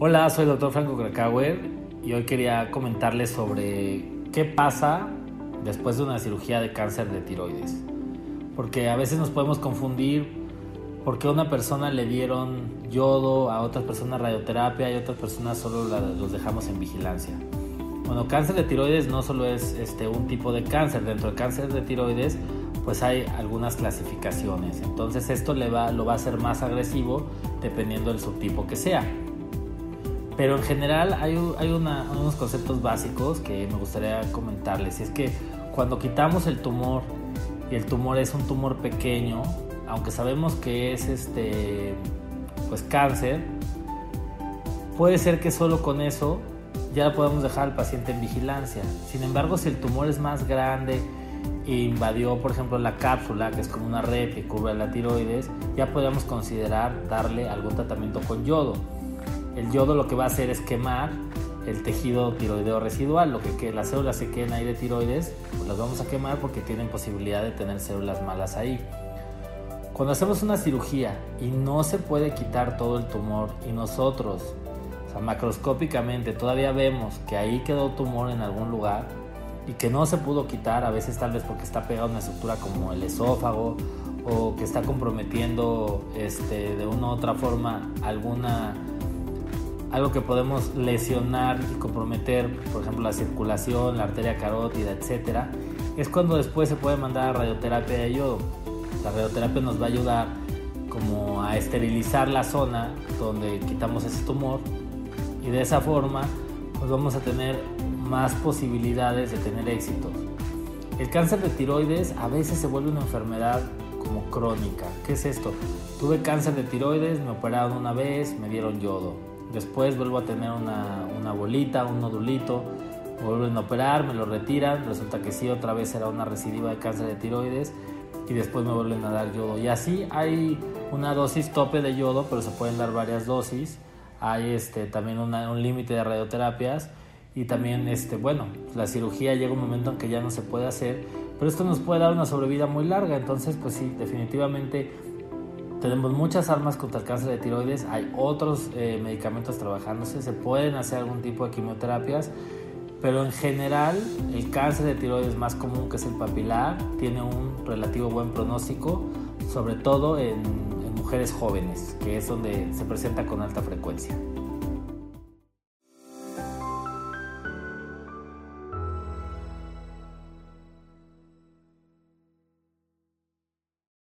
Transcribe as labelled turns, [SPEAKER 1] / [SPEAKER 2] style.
[SPEAKER 1] Hola, soy el doctor Franco Krakauer y hoy quería comentarles sobre qué pasa después de una cirugía de cáncer de tiroides. Porque a veces nos podemos confundir porque a una persona le dieron yodo, a otras personas radioterapia y a otras personas solo los dejamos en vigilancia. Bueno, cáncer de tiroides no solo es este, un tipo de cáncer, dentro del cáncer de tiroides pues hay algunas clasificaciones. Entonces esto lo va a hacer más agresivo dependiendo del subtipo que sea. Pero en general hay, unos conceptos básicos que me gustaría comentarles. Y es que cuando quitamos el tumor y el tumor es un tumor pequeño, aunque sabemos que es este pues cáncer, puede ser que solo con eso ya podemos dejar al paciente en vigilancia. Sin embargo, si el tumor es más grande invadió, por ejemplo, la cápsula, que es como una red que cubre la tiroides, ya podemos considerar darle algún tratamiento con yodo. El yodo lo que va a hacer es quemar el tejido tiroideo residual, lo que, que las células se queden ahí de tiroides, pues las vamos a quemar porque tienen posibilidad de tener células malas ahí. Cuando hacemos una cirugía y no se puede quitar todo el tumor y nosotros, macroscópicamente todavía vemos que ahí quedó tumor en algún lugar y que no se pudo quitar, a veces tal vez porque está pegado a una estructura como el esófago o que está comprometiendo este, de una u otra forma alguna algo que podemos lesionar y comprometer, por ejemplo, la circulación, la arteria carótida, etcétera, es cuando después se puede mandar a radioterapia de yodo. La radioterapia nos va a ayudar como a esterilizar la zona donde quitamos ese tumor y de esa forma pues vamos a tener más posibilidades de tener éxitos. El cáncer de tiroides a veces se vuelve una enfermedad como crónica. ¿Qué es esto? Tuve cáncer de tiroides, me operaron una vez, me dieron yodo Después vuelvo a tener una, una bolita, un nodulito, me vuelven a operar, me lo retiran, resulta que sí, otra vez era una recidiva de cáncer de tiroides y después me vuelven a dar yodo. Y así hay una dosis tope de yodo, pero se pueden dar varias dosis. Hay este, también un límite de radioterapias y también, este, bueno, la cirugía llega un momento en que ya no se puede hacer, pero esto nos puede dar una sobrevida muy larga, entonces pues sí, definitivamente tenemos muchas armas contra el cáncer de tiroides, hay otros eh, medicamentos trabajándose, se pueden hacer algún tipo de quimioterapias, pero en general el cáncer de tiroides más común, que es el papilar, tiene un relativo buen pronóstico, sobre todo en mujeres jóvenes, que es donde se presenta con alta frecuencia.